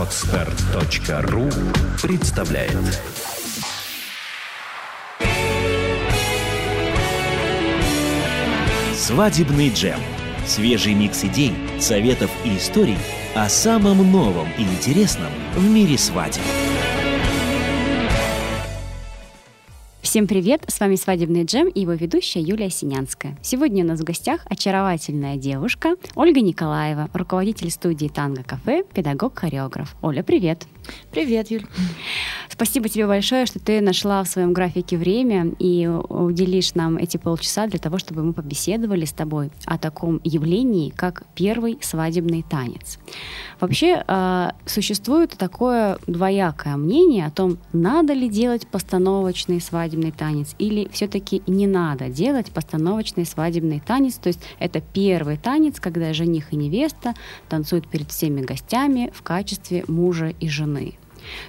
Отстар.ру представляет Свадебный джем. Свежий микс идей, советов и историй о самом новом и интересном в мире свадеб. Всем привет! С вами «Свадебный джем» и его ведущая Юлия Синянская. Сегодня у нас в гостях очаровательная девушка Ольга Николаева, руководитель студии «Танго Кафе», педагог-хореограф. Оля, привет! Привет, Юль! Спасибо тебе большое, что ты нашла в своем графике время и уделишь нам эти полчаса для того, чтобы мы побеседовали с тобой о таком явлении, как первый свадебный танец. Вообще э, существует такое двоякое мнение о том, надо ли делать постановочный свадебный танец или все-таки не надо делать постановочный свадебный танец. То есть это первый танец, когда жених и невеста танцуют перед всеми гостями в качестве мужа и жены.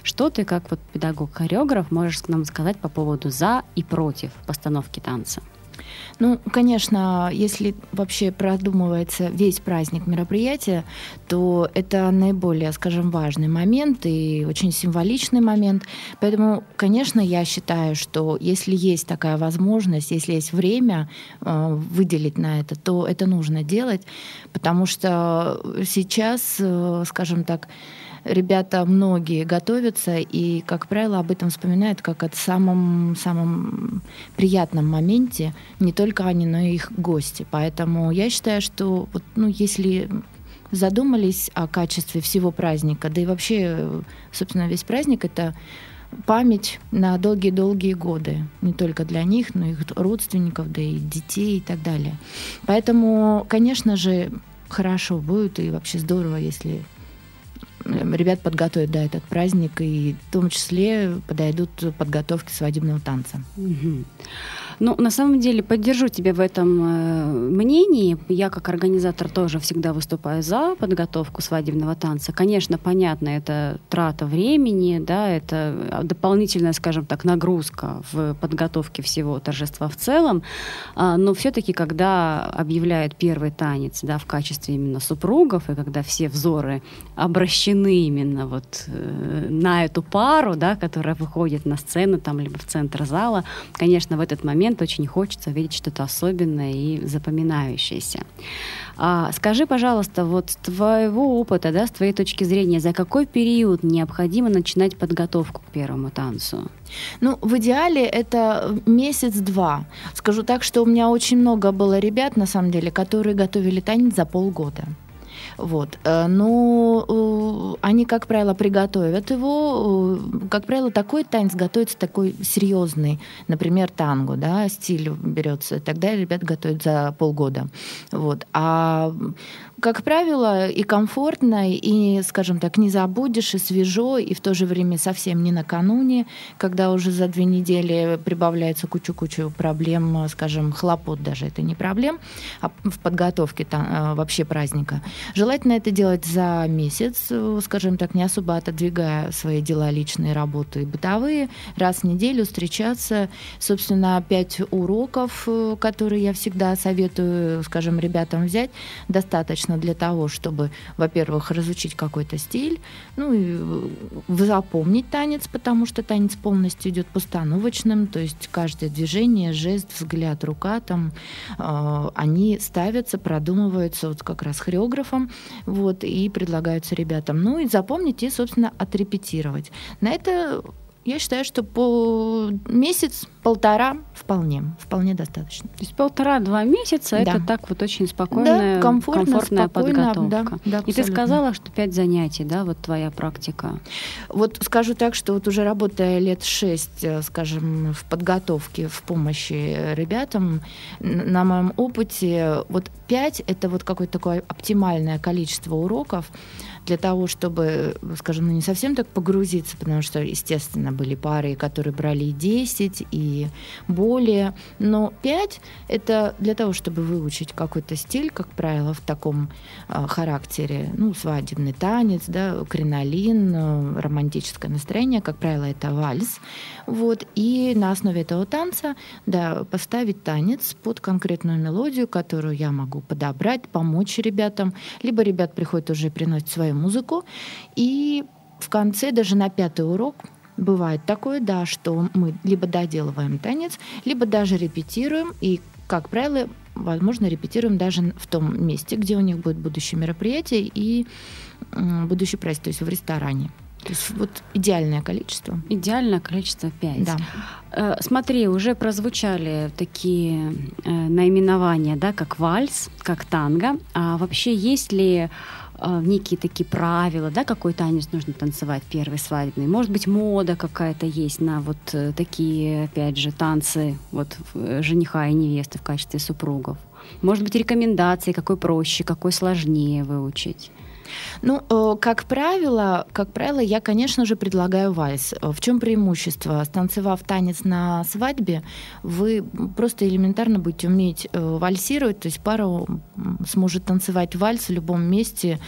Что ты, как вот педагог-хореограф, можешь нам сказать по поводу за и против постановки танца? Ну, конечно, если вообще продумывается весь праздник мероприятия, то это наиболее, скажем, важный момент и очень символичный момент. Поэтому, конечно, я считаю, что если есть такая возможность, если есть время э, выделить на это, то это нужно делать, потому что сейчас, э, скажем так, ребята многие готовятся и, как правило, об этом вспоминают как о самом, самом приятном моменте, не только они, но и их гости. Поэтому я считаю, что вот, ну, если задумались о качестве всего праздника, да и вообще, собственно, весь праздник — это память на долгие-долгие годы, не только для них, но и их родственников, да и детей и так далее. Поэтому, конечно же, хорошо будет и вообще здорово, если ребят подготовят да, этот праздник, и в том числе подойдут подготовки свадебного танца. Угу. Ну, на самом деле, поддержу тебя в этом э, мнении. Я, как организатор, тоже всегда выступаю за подготовку свадебного танца. Конечно, понятно, это трата времени, да, это дополнительная, скажем так, нагрузка в подготовке всего торжества в целом. А, но все-таки, когда объявляют первый танец, да, в качестве именно супругов, и когда все взоры обращены именно вот э, на эту пару, да, которая выходит на сцену там либо в центр зала, конечно, в этот момент момент очень хочется видеть что-то особенное и запоминающееся. А, скажи, пожалуйста, вот с твоего опыта, да, с твоей точки зрения, за какой период необходимо начинать подготовку к первому танцу? Ну, в идеале это месяц-два. Скажу так, что у меня очень много было ребят, на самом деле, которые готовили танец за полгода. Вот. Э, но э, они, как правило, приготовят его. Э, как правило, такой танец готовится такой серьезный, например, танго, да, стиль берется. Тогда ребят готовят за полгода. Вот. А как правило, и комфортно, и, скажем так, не забудешь, и свежо, и в то же время совсем не накануне, когда уже за две недели прибавляется кучу-кучу проблем, скажем, хлопот даже, это не проблем, а в подготовке там, вообще праздника. Желательно это делать за месяц, скажем так, не особо отодвигая свои дела личные, работы и бытовые, раз в неделю встречаться, собственно, пять уроков, которые я всегда советую, скажем, ребятам взять, достаточно достаточно для того, чтобы, во-первых, разучить какой-то стиль, ну и э, запомнить танец, потому что танец полностью идет постановочным, то есть каждое движение, жест, взгляд, рука там, э, они ставятся, продумываются вот как раз хореографом, вот, и предлагаются ребятам. Ну и запомнить и, собственно, отрепетировать. На это я считаю, что по месяц, полтора вполне, вполне достаточно. То есть полтора-два месяца да. это так вот очень спокойная, да, комфортно, комфортная подготовка. Да, да, И ты сказала, что пять занятий, да, вот твоя практика. Вот скажу так, что вот уже работая лет шесть, э, скажем, в подготовке, в помощи ребятам, на моем опыте, вот пять это вот какое-то такое оптимальное количество уроков, для того, чтобы, скажем, ну, не совсем так погрузиться, потому что, естественно, были пары, которые брали и 10, и более, но 5 — это для того, чтобы выучить какой-то стиль, как правило, в таком э, характере, ну, свадебный танец, да, кринолин, э, романтическое настроение, как правило, это вальс, вот, и на основе этого танца, да, поставить танец под конкретную мелодию, которую я могу подобрать, помочь ребятам, либо ребят приходят уже и приносят свою музыку, и в конце, даже на пятый урок, бывает такое, да, что мы либо доделываем танец, либо даже репетируем, и, как правило, возможно, репетируем даже в том месте, где у них будет будущее мероприятие и будущий праздник, то есть в ресторане. То есть вот идеальное количество. Идеальное количество 5. Да. Э, смотри, уже прозвучали такие э, наименования, да, как вальс, как танго. А вообще есть ли э, некие такие правила, да, какой танец нужно танцевать первый свадебный? Может быть, мода какая-то есть на вот э, такие, опять же, танцы вот э, жениха и невесты в качестве супругов? Может быть, рекомендации, какой проще, какой сложнее выучить? Ну, э, как правило, как правило, я, конечно же, предлагаю вальс. В чем преимущество? Станцевав танец на свадьбе, вы просто элементарно будете уметь э, вальсировать, то есть пара сможет танцевать вальс в любом месте,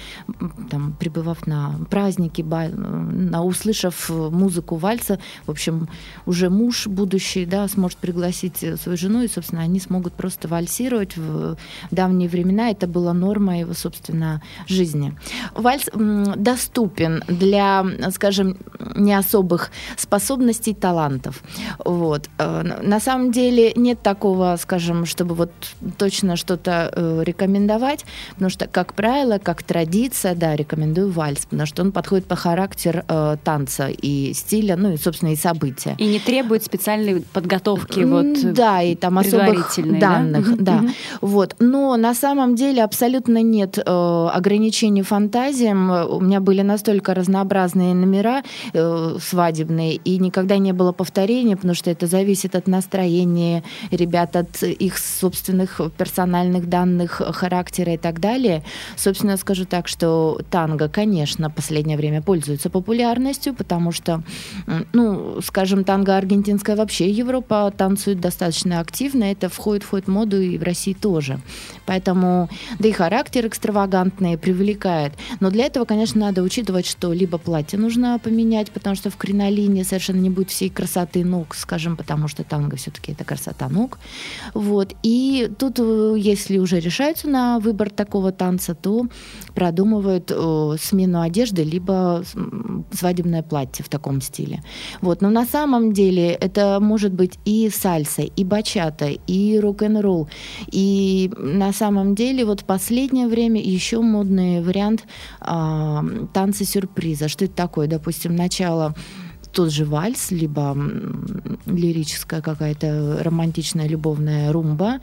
там, пребывав на празднике, на, услышав музыку вальса, в общем, уже муж будущий, да, сможет пригласить э, свою жену, и, собственно, они смогут просто вальсировать. В давние времена это была норма его, собственно, жизни. Вальс доступен для, скажем, не особых способностей, талантов. Вот. Э, на самом деле нет такого, скажем, чтобы вот точно что-то э, рекомендовать, потому что, как правило, как традиция, да, рекомендую вальс, потому что он подходит по характер э, танца и стиля, ну и, собственно, и события. И не требует специальной подготовки вот Да, и там особых данных, да. да. Вот. Но на самом деле абсолютно нет ограничений фантазиям. У меня были настолько разнообразные номера э, свадебные, и никогда не было повторения, потому что это зависит от настроения ребят, от их собственных персональных данных, характера и так далее. Собственно, скажу так, что танго, конечно, в последнее время пользуется популярностью, потому что, ну, скажем, танго аргентинское вообще Европа танцует достаточно активно, это входит, входит в моду и в России тоже. Поэтому, да и характер экстравагантный привлекает. Но для этого, конечно, надо учитывать, что либо платье нужно поменять, потому что в кринолине совершенно не будет всей красоты ног, скажем, потому что танго все-таки это красота ног. Вот. И тут, э, если уже решаются на выбор такого танца, то продумывают э, смену одежды, либо свадебное платье в таком стиле. Вот. Но на самом деле это может быть и сальса, и бачата, и рок-н-ролл. И на самом деле вот в последнее время еще модный вариант э, танца сюрприза. Что это такое? Допустим, начало тот же вальс, либо лирическая какая-то романтичная любовная румба,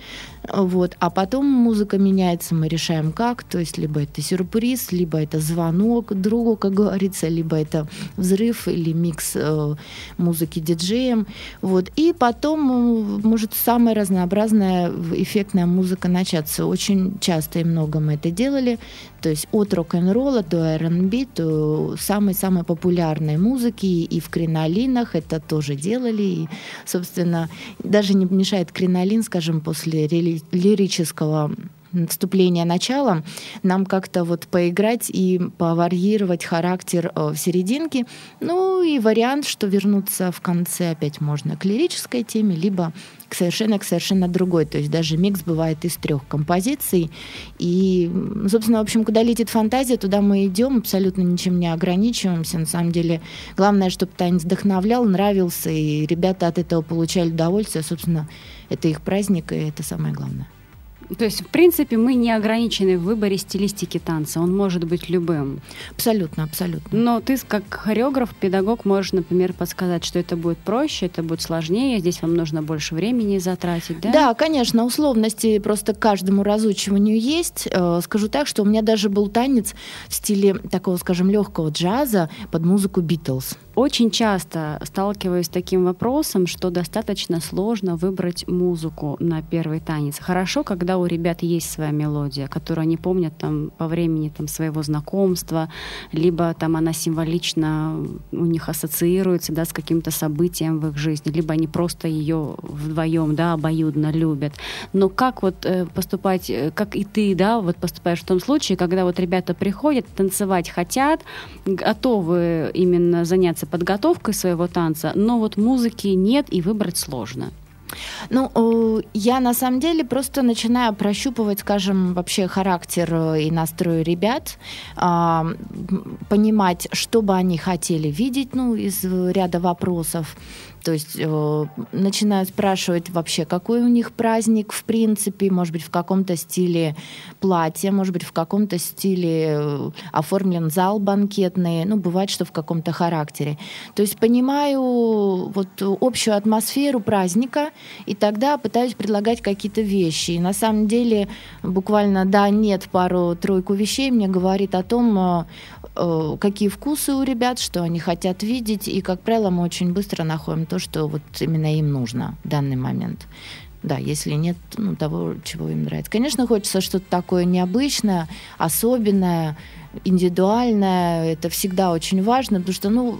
вот, а потом музыка меняется, мы решаем как, то есть либо это сюрприз, либо это звонок другу, как говорится, либо это взрыв или микс э, музыки диджеем, вот, и потом может самая разнообразная эффектная музыка начаться. Очень часто и много мы это делали, то есть от рок-н-ролла до R&B, то самой-самой популярной музыки и в кринолинах это тоже делали. И, собственно, даже не мешает кринолин, скажем, после лирического вступления начала, нам как-то вот поиграть и поварьировать характер э, в серединке. Ну и вариант, что вернуться в конце опять можно к лирической теме, либо к совершенно к совершенно другой. То есть даже микс бывает из трех композиций. И, собственно, в общем, куда летит фантазия, туда мы идем, абсолютно ничем не ограничиваемся. На самом деле, главное, чтобы танец вдохновлял, нравился, и ребята от этого получали удовольствие. Собственно, это их праздник, и это самое главное. То есть, в принципе, мы не ограничены в выборе стилистики танца. Он может быть любым. Абсолютно, абсолютно. Но ты, как хореограф, педагог, можешь, например, подсказать, что это будет проще, это будет сложнее, здесь вам нужно больше времени затратить, да? Да, конечно, условности просто каждому разучиванию есть. Э, скажу так, что у меня даже был танец в стиле такого, скажем, легкого джаза под музыку Битлз. Очень часто сталкиваюсь с таким вопросом, что достаточно сложно выбрать музыку на первый танец. Хорошо, когда у ребят есть своя мелодия, которую они помнят там по времени там, своего знакомства, либо там она символично у них ассоциируется да, с каким-то событием в их жизни, либо они просто ее вдвоем да, обоюдно любят. Но как вот э, поступать, э, как и ты, да, вот поступаешь в том случае, когда вот ребята приходят, танцевать хотят, готовы именно заняться подготовкой своего танца, но вот музыки нет и выбрать сложно. Ну, э, я на самом деле просто начинаю прощупывать, скажем, вообще характер э, и настрой ребят, а, понимать, что бы они хотели видеть, ну, из ряда вопросов. То есть э, начинаю спрашивать вообще, какой у них праздник в принципе, может быть, в каком-то стиле платья, может быть, в каком-то стиле э, оформлен зал банкетный, ну, бывает, что в каком-то характере. То есть понимаю вот общую атмосферу праздника, и тогда пытаюсь предлагать какие-то вещи. И на самом деле буквально да, нет, пару-тройку вещей мне говорит о том, э, э какие вкусы у ребят, что они хотят видеть, и, как правило, мы очень быстро находим то, что вот именно им нужно в данный момент. Да, если нет ну, того, чего им нравится. Конечно, хочется что-то такое необычное, особенное, индивидуальное. Это всегда очень важно, потому что ну,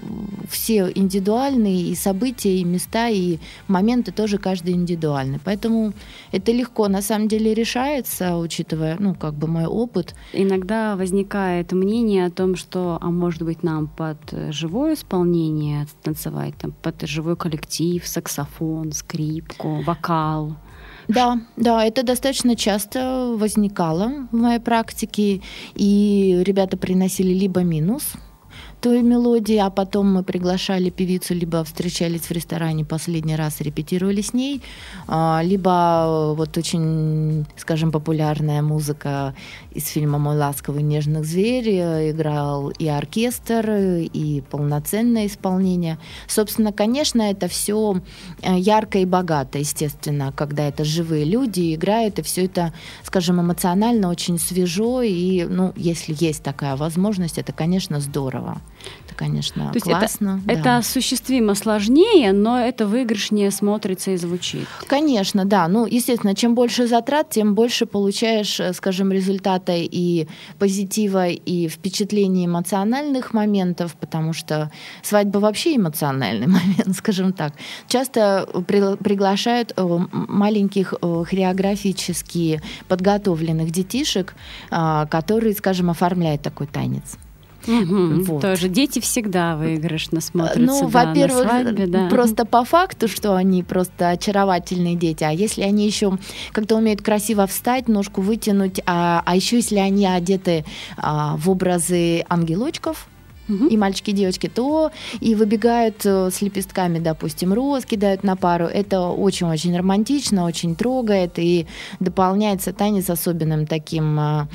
все индивидуальные и события, и места, и моменты тоже каждый индивидуальный. Поэтому это легко на самом деле решается, учитывая ну, как бы мой опыт. Иногда возникает мнение о том, что, а может быть, нам под живое исполнение танцевать, там, под живой коллектив, саксофон, скрипку, вокал. Да, да, это достаточно часто возникало в моей практике, и ребята приносили либо минус, той мелодии, а потом мы приглашали певицу, либо встречались в ресторане последний раз, репетировали с ней, а, либо вот очень, скажем, популярная музыка из фильма «Мой ласковый нежных зверь» играл и оркестр, и полноценное исполнение. Собственно, конечно, это все э, ярко и богато, естественно, когда это живые люди играют, и все это, скажем, эмоционально очень свежо, и, ну, если есть такая возможность, это, конечно, здорово. Это, конечно, То классно. Это, да. это осуществимо сложнее, но это выигрышнее смотрится и звучит. Конечно, да. Ну, естественно, чем больше затрат, тем больше получаешь, э, скажем, результата и позитива, и впечатлений эмоциональных моментов, потому что свадьба вообще эмоциональный момент, скажем так. Часто при, приглашают э, маленьких э, хореографически подготовленных детишек, а, которые, скажем, оформляют такой танец. Угу, вот. Тоже дети всегда выигрышно смотрятся. Ну, да, во-первых, свадьбе, да. просто по факту, что они просто очаровательные дети, а если они еще как-то умеют красиво встать, ножку вытянуть, а, а еще если они одеты а, в образы ангелочков, и мальчики, и девочки, то и выбегают э, с лепестками, допустим, роз, кидают на пару. Это очень-очень романтично, очень трогает и дополняется танец особенным таким а,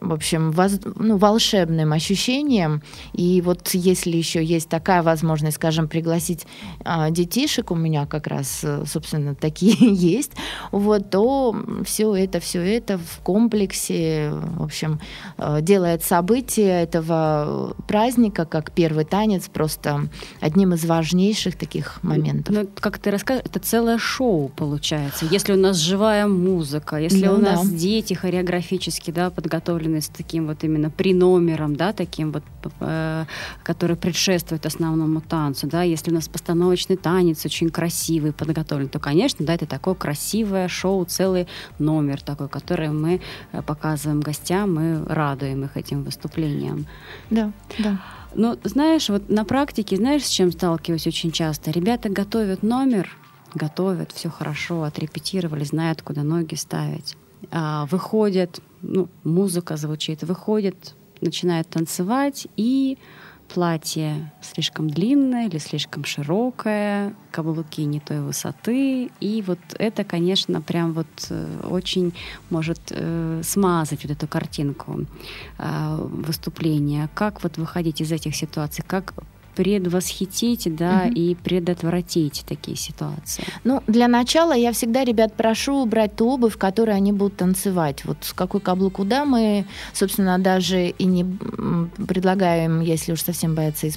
в общем, воз, ну, волшебным ощущением. И вот если еще есть такая возможность, скажем, пригласить а, детишек, у меня как раз, э, собственно, такие есть, вот, то все это, все это в комплексе, в общем, э, делает событие этого праздника, как первый танец, просто одним из важнейших таких моментов. Ну, как ты расскажешь, это целое шоу получается. Если у нас живая музыка, если ну, у нас да. дети хореографически да, подготовлены подготовлены с таким вот именно приномером, да, таким вот, э, который предшествует основному танцу, да, если у нас постановочный танец очень красивый, подготовлен, то, конечно, да, это такое красивое шоу, целый номер такой, который мы э, показываем гостям, мы радуем их этим выступлением. Да, да. Ну, знаешь, вот на практике, знаешь, с чем сталкиваюсь очень часто? Ребята готовят номер, готовят, все хорошо, отрепетировали, знают, куда ноги ставить. А, выходят, ну, музыка звучит, выходит, начинает танцевать, и платье слишком длинное или слишком широкое, каблуки не той высоты. И вот это, конечно, прям вот э, очень может э, смазать вот эту картинку э, выступления. Как вот выходить из этих ситуаций? Как предвосхитить, да, угу. и предотвратить такие ситуации? Ну, для начала я всегда ребят прошу брать ту обувь, в которой они будут танцевать. Вот с какой каблук куда мы, собственно, даже и не предлагаем, если уж совсем боятся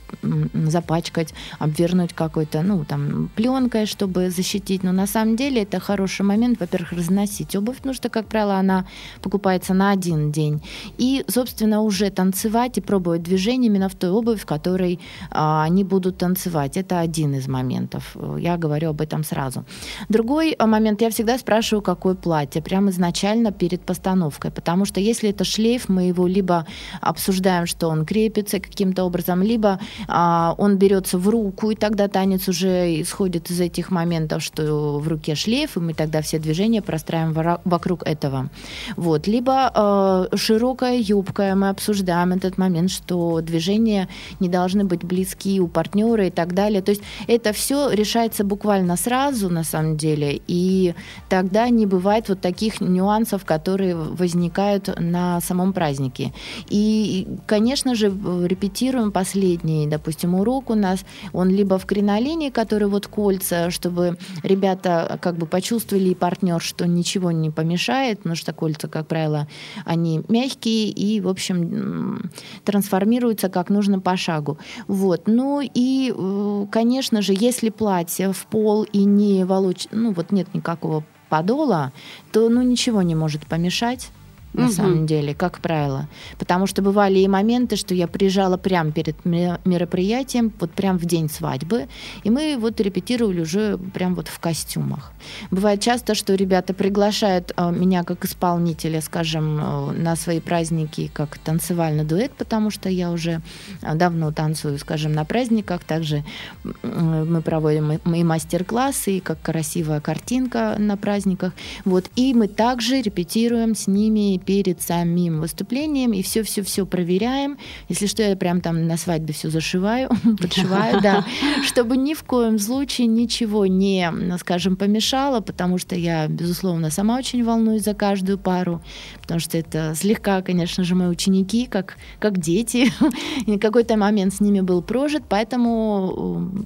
запачкать, обвернуть какой-то, ну, там, пленкой, чтобы защитить. Но на самом деле это хороший момент, во-первых, разносить обувь, потому что, как правило, она покупается на один день. И, собственно, уже танцевать и пробовать движение именно в той обуви, в которой а, они будут танцевать. Это один из моментов. Я говорю об этом сразу. Другой момент, я всегда спрашиваю, какое платье, прямо изначально перед постановкой, потому что если это шлейф, мы его либо обсуждаем, что он крепится каким-то образом, либо а, он берется в руку, и тогда танец уже исходит из этих моментов, что в руке шлейф, и мы тогда все движения простраиваем вокруг этого. Вот. Либо э, широкая юбка, мы обсуждаем этот момент, что движения не должны быть близки у партнера и так далее. То есть это все решается буквально сразу, на самом деле, и тогда не бывает вот таких нюансов, которые возникают на самом празднике. И, конечно же, репетируем последний, допустим, урок у нас, он либо в кринолине, который вот кольца, чтобы ребята как бы почувствовали и партнер, что ничего не помешает, потому что кольца, как правило, они мягкие и, в общем, трансформируются как нужно по шагу. Вот. Ну и, э, конечно же, если платье в пол и не волочь, ну вот нет никакого подола, то ну ничего не может помешать на угу. самом деле, как правило. Потому что бывали и моменты, что я приезжала прямо перед мероприятием, вот прям в день свадьбы, и мы вот репетировали уже прям вот в костюмах. Бывает часто, что ребята приглашают э, меня как исполнителя, скажем, э, на свои праздники как танцевальный дуэт, потому что я уже э, давно танцую, скажем, на праздниках. Также мы проводим и мастер-классы, и как красивая картинка на праздниках. Вот. И мы также репетируем с ними перед самим выступлением, и все-все-все проверяем. Если что, я прям там на свадьбе все зашиваю, подшиваю, да, чтобы ни в коем случае ничего не, скажем, помешало, потому что я, безусловно, сама очень волнуюсь за каждую пару, потому что это слегка, конечно же, мои ученики, как, как дети. И какой-то момент с ними был прожит, поэтому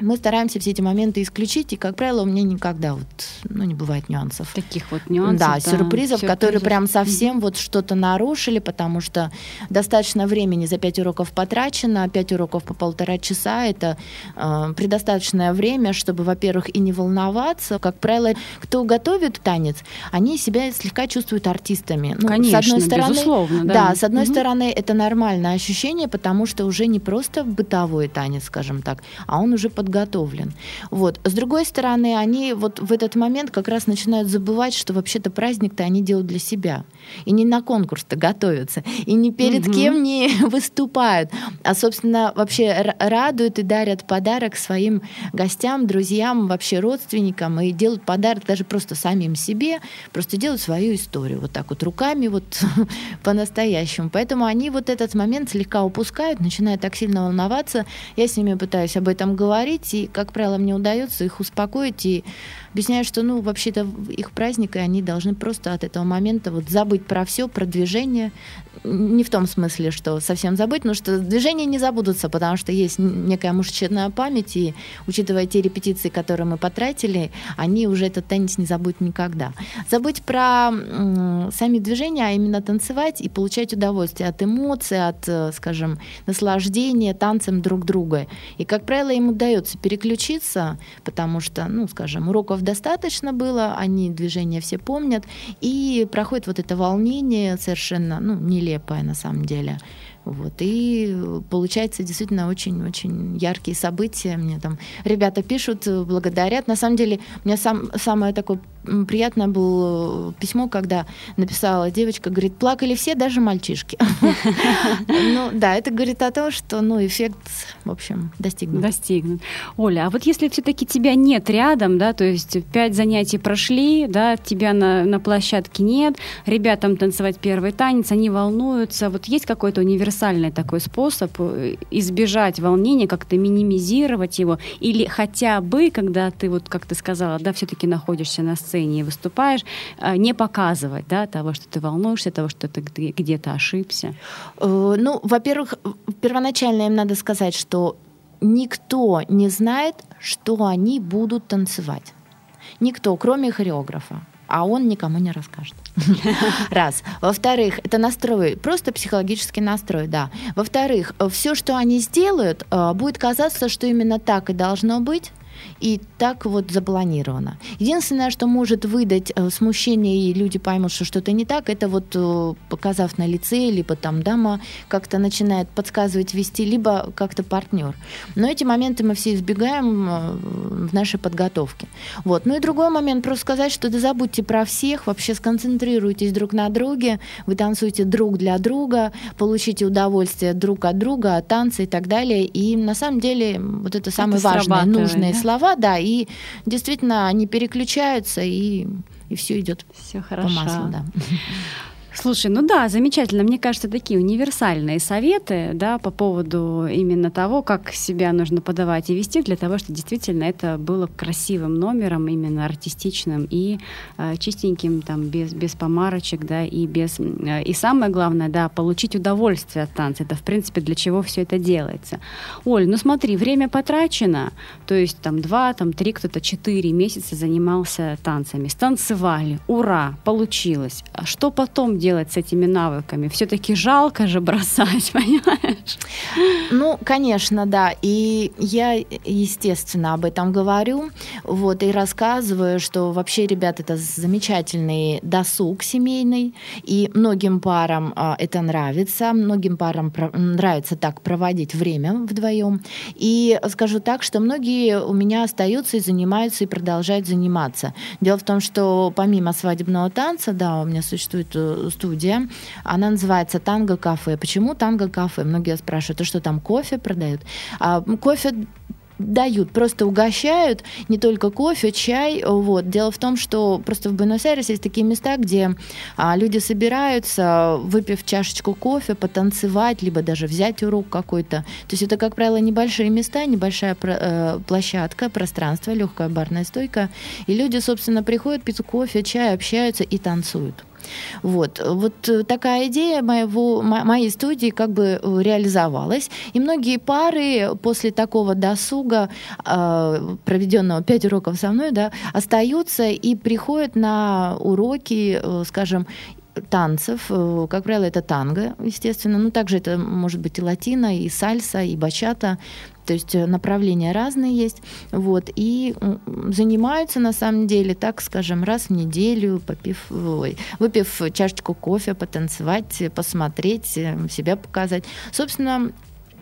мы стараемся все эти моменты исключить, и, как правило, у меня никогда вот, ну, не бывает нюансов. Таких вот нюансов. Да, да сюрпризов, сюрпризов, которые прям совсем вот что-то нарушили, потому что достаточно времени за пять уроков потрачено, пять уроков по полтора часа, это э, предостаточное время, чтобы, во-первых, и не волноваться. Как правило, кто готовит танец, они себя слегка чувствуют артистами. Ну, Конечно, с одной стороны, безусловно. Да, да с одной угу. стороны, это нормальное ощущение, потому что уже не просто бытовой танец, скажем так, а он уже под подготовлен. Вот. С другой стороны, они вот в этот момент как раз начинают забывать, что вообще-то праздник-то они делают для себя. И не на конкурс-то готовятся, и не перед угу. кем не выступают, а, собственно, вообще радуют и дарят подарок своим гостям, друзьям, вообще родственникам, и делают подарок даже просто самим себе, просто делают свою историю вот так вот руками вот по-настоящему. Поэтому они вот этот момент слегка упускают, начинают так сильно волноваться. Я с ними пытаюсь об этом говорить, говорить, и, как правило, мне удается их успокоить и объясняю, что, ну, вообще-то их праздник, и они должны просто от этого момента вот забыть про все, про движение. Не в том смысле, что совсем забыть, но что движения не забудутся, потому что есть некая мышечная память, и учитывая те репетиции, которые мы потратили, они уже этот танец не забудут никогда. Забыть про сами движения, а именно танцевать и получать удовольствие от эмоций, от, э, скажем, наслаждения танцем друг друга. И, как правило, им удается переключиться, потому что, ну, скажем, уроков достаточно было, они движения все помнят, и проходит вот это волнение совершенно, ну, нелепое на самом деле. Вот. И получается действительно очень-очень яркие события. Мне там ребята пишут, благодарят. На самом деле, у меня сам, самое такое приятное было письмо, когда написала девочка, говорит, плакали все, даже мальчишки. Ну да, это говорит о том, что ну, эффект, в общем, достигнут. Достигнут. Оля, а вот если все-таки тебя нет рядом, да, то есть пять занятий прошли, да, тебя на, на площадке нет, ребятам танцевать первый танец, они волнуются, вот есть какой-то универсальный такой способ э, избежать волнения, как-то минимизировать его, или хотя бы, когда ты, вот как ты сказала, да, все-таки находишься на сцене, сцене выступаешь, э, не показывать да, того, что ты волнуешься, того, что ты где-то ошибся? Э, ну, во-первых, первоначально им надо сказать, что никто не знает, что они будут танцевать. Никто, кроме хореографа. А он никому не расскажет. Раз. Во-вторых, это настрой, просто психологический настрой, да. Во-вторых, все, что они сделают, э, будет казаться, что именно так и должно быть, И так вот запланировано. Единственное, что может выдать э, смущение, и люди поймут, что что-то не так, это вот э, показав на лице, либо там дама как-то начинает подсказывать, вести, либо как-то партнер. Но эти моменты мы все избегаем э, в нашей подготовке. Вот. Ну и другой момент, просто сказать, что да забудьте про всех, вообще сконцентрируйтесь друг на друге, вы танцуете друг для друга, получите удовольствие друг от друга, от танца и так далее. И на самом деле вот это это важные, нужные да? Слова, да, и действительно они переключаются, и, и все идет все хорошо. по маслу, да. Слушай, ну да, замечательно. Мне кажется, такие универсальные советы, да, по поводу именно того, как себя нужно подавать и вести, для того, чтобы действительно это было красивым номером, именно артистичным и э, чистеньким, там, без, без помарочек, да, и без... Э, и самое главное, да, получить удовольствие от танца. Это, в принципе, для чего все это делается. Оль, ну смотри, время потрачено, то есть там два, там три, кто-то четыре месяца занимался танцами, станцевали, ура, получилось. А что потом делать? Делать с этими навыками? Все-таки жалко же бросать, понимаешь? Ну, конечно, да. И я, естественно, об этом говорю. Вот, и рассказываю, что вообще, ребят, это замечательный досуг семейный. И многим парам а, это нравится. Многим парам нравится так проводить время вдвоем. И скажу так, что многие у меня остаются и занимаются, и продолжают заниматься. Дело в том, что помимо свадебного танца, да, у меня существует э, студия. Она называется Танго Кафе. Почему Танго Кафе? Многие спрашивают, а что там кофе продают? А, кофе дают, просто угощают не только кофе, чай. Вот. Дело в том, что просто в Буэнос-Айресе есть такие места, где а, люди собираются, выпив чашечку кофе, потанцевать, либо даже взять урок какой-то. То есть это, как правило, небольшие места, небольшая э, площадка, пространство, легкая барная стойка. И люди, собственно, приходят, пьют кофе, чай, общаются и танцуют. Вот, вот э, такая идея моего, моей студии как бы э, реализовалась. И многие пары после такого досуга, э, проведенного 5 уроков со мной, да, остаются и приходят на уроки, скажем, танцев. Как правило, это танго, естественно. Ну, также это может быть и латино, и сальса, и бачата. То есть э, направления разные есть. Вот, и занимаются на самом деле, так скажем, раз в неделю, попив, ой, выпив чашечку кофе, потанцевать, посмотреть, э, себя показать. Собственно,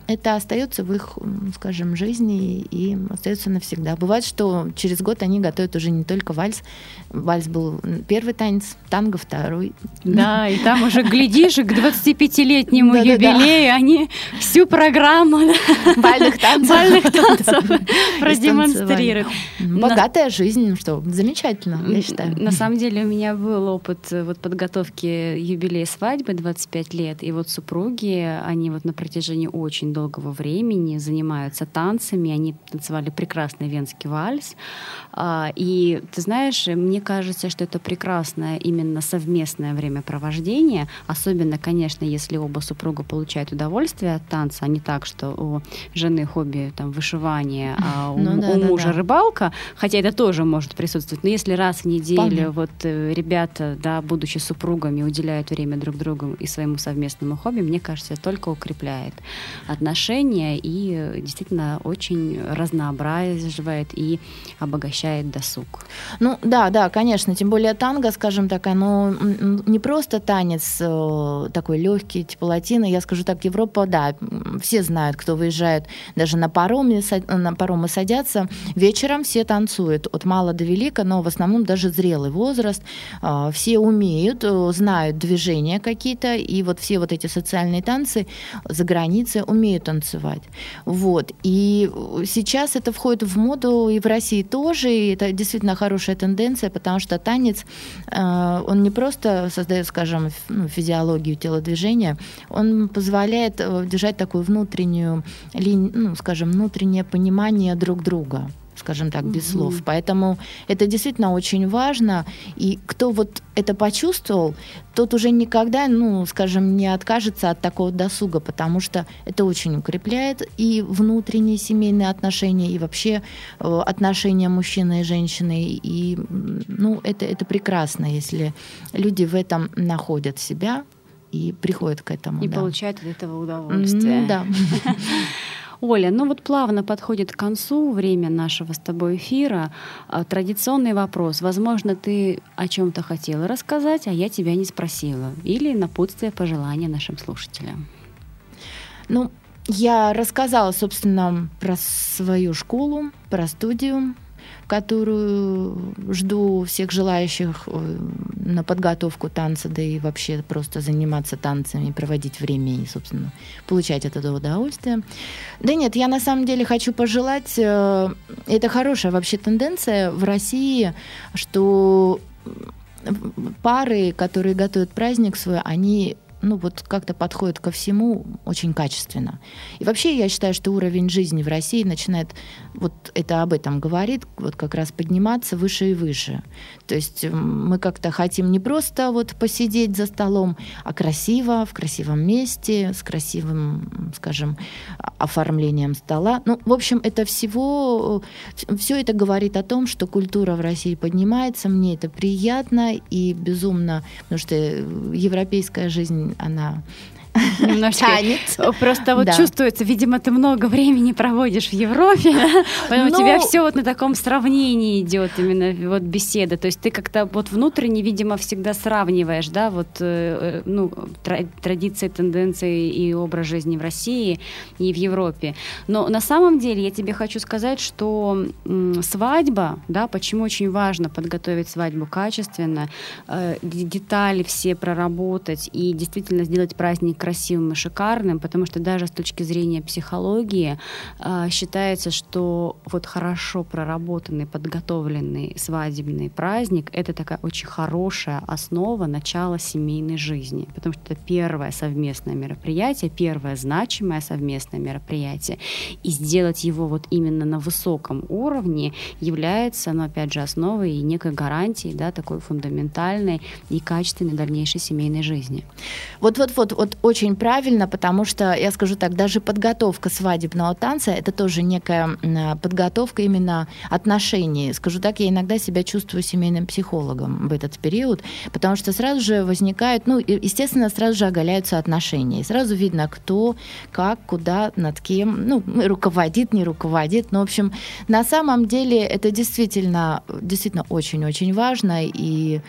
это остается в их, скажем, жизни и остается навсегда. Бывает, что через год они готовят уже не только вальс. Вальс был первый танец, танго второй. Да, и там уже, глядишь, к 25-летнему юбилею они всю программу бальных танцев, бальных танцев продемонстрируют. Богатая жизнь, что замечательно, я считаю. На самом деле у меня был опыт э, вот подготовки юбилея свадьбы 25 лет, и вот супруги, они вот на протяжении очень долгого времени занимаются танцами. Они танцевали прекрасный венский вальс. А, и ты знаешь, мне кажется, что это прекрасное именно совместное времяпровождение, особенно, конечно, если оба супруга получают удовольствие от танца, а не так, что у жены хобби там вышивание, а у, ну, да, у мужа да, да. рыбалка, хотя это тоже может присутствовать. Но если раз в неделю Вполне. вот э, ребята, да, будучи супругами, уделяют время друг другу и своему совместному хобби, мне кажется, это только укрепляет отношения отношения и э, действительно очень разнообразивает и обогащает досуг. Ну да, да, конечно, тем более танго, скажем так, оно не просто танец э, такой легкий, типа латина, я скажу так, Европа, да, все знают, кто выезжает даже на пароме, на паромы садятся, вечером все танцуют, от мала до велика, но в основном даже зрелый возраст, а, все умеют, э, знают движения какие-то, и вот все вот эти социальные танцы за границей умеют умеют танцевать. Вот. И сейчас это входит в моду и в России тоже, и это действительно хорошая тенденция, потому что танец, э, он не просто создает, скажем, ну, физиологию телодвижения, он позволяет э, держать такую внутреннюю ну, скажем, внутреннее понимание друг друга скажем так, без угу. слов. Поэтому это действительно очень важно. И кто вот это почувствовал, тот уже никогда, ну, скажем, не откажется от такого досуга, потому что это очень укрепляет и внутренние семейные отношения, и вообще э, отношения мужчины и женщины. И, ну, это, это прекрасно, если люди в этом находят себя и приходят к этому. И да. получают от этого удовольствие. Mm, да. Оля, ну вот плавно подходит к концу время нашего с тобой эфира. А, традиционный вопрос. Возможно, ты о чем-то хотела рассказать, а я тебя не спросила. Или напутствие, пожелания нашим слушателям. Ну, я рассказала, собственно, про свою школу, про студию, которую жду всех желающих э, на подготовку танца, да и вообще просто заниматься танцами, проводить время и, собственно, получать от этого удовольствие. Да нет, я на самом деле хочу пожелать, э, это хорошая вообще тенденция в России, что пары, которые готовят праздник свой, они ну, вот как-то подходит ко всему очень качественно. И вообще я считаю, что уровень жизни в России начинает, вот это об этом говорит, вот как раз подниматься выше и выше. То есть мы как-то хотим не просто вот посидеть за столом, а красиво, в красивом месте, с красивым, скажем, оформлением стола. Ну, в общем, это всего, все это говорит о том, что культура в России поднимается, мне это приятно и безумно, потому что европейская жизнь она немножко тянет. Просто вот да. чувствуется, видимо, ты много времени проводишь в Европе, поэтому ну, у тебя все вот на таком сравнении идет именно вот беседа. То есть ты как-то вот внутренне, видимо, всегда сравниваешь, да, вот э, э, ну традиции, тенденции и образ жизни в России и в Европе. Но на самом деле я тебе хочу сказать, что свадьба, да, почему очень важно подготовить свадьбу качественно, э, детали все проработать и действительно сделать праздник красивым и шикарным, потому что даже с точки зрения психологии э, считается, что вот хорошо проработанный, подготовленный свадебный праздник — это такая очень хорошая основа начала семейной жизни, потому что это первое совместное мероприятие, первое значимое совместное мероприятие, и сделать его вот именно на высоком уровне является, ну, опять же, основой и некой гарантией, да, такой фундаментальной и качественной дальнейшей семейной жизни. Вот-вот-вот, вот очень правильно, потому что, я скажу так, даже подготовка свадебного танца — это тоже некая подготовка именно отношений. Скажу так, я иногда себя чувствую семейным психологом в этот период, потому что сразу же возникают, ну, естественно, сразу же оголяются отношения. И сразу видно, кто, как, куда, над кем, ну, руководит, не руководит. Но, в общем, на самом деле это действительно, действительно очень-очень важно, и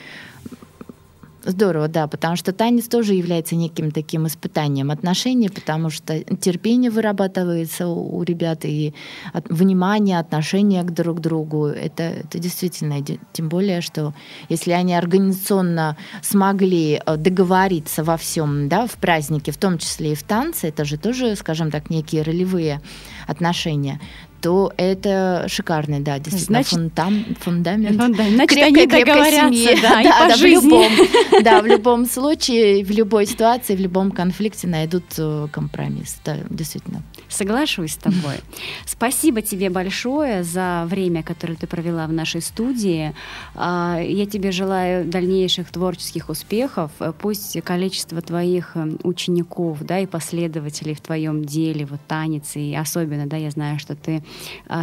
Здорово, да, потому что танец тоже является неким таким испытанием отношений, потому что терпение вырабатывается у, ребят и от, внимание, отношение к друг другу. Это, это действительно, тем более, что если они организационно смогли э, договориться во всем, да, в празднике, в том числе и в танце, это же тоже, скажем так, некие ролевые отношения, то это шикарный, да, действительно, Значит, фундам, фундамент. фундамент. Значит, крепкая, они договорятся, семьи. да, да, по да, жизни. В любом, да, в любом случае, в любой ситуации, в любом конфликте найдут э, компромисс, да, действительно. Соглашусь с тобой. Спасибо тебе большое за время, которое ты провела в нашей студии. А, я тебе желаю дальнейших творческих успехов. Пусть количество твоих э, учеников да, и последователей в твоем деле, вот танец, и особенно, да, я знаю, что ты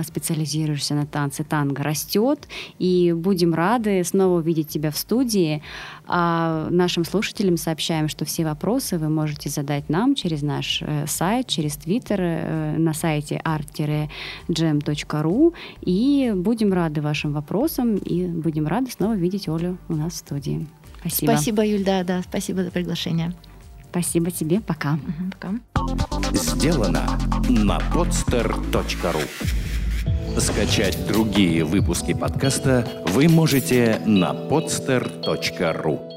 специализируешься на танце танго, растет. И будем рады снова увидеть тебя в студии. А нашим слушателям сообщаем, что все вопросы вы можете задать нам через наш э, сайт, через Твиттер, э, на сайте art-gem.ru. И будем рады вашим вопросам и будем рады снова видеть Олю у нас в студии. Спасибо. Спасибо, Юль, да, да, спасибо за приглашение. Спасибо тебе, пока. Угу, пока. Сделано на podster.ru Скачать другие выпуски подкаста вы можете на podster.ru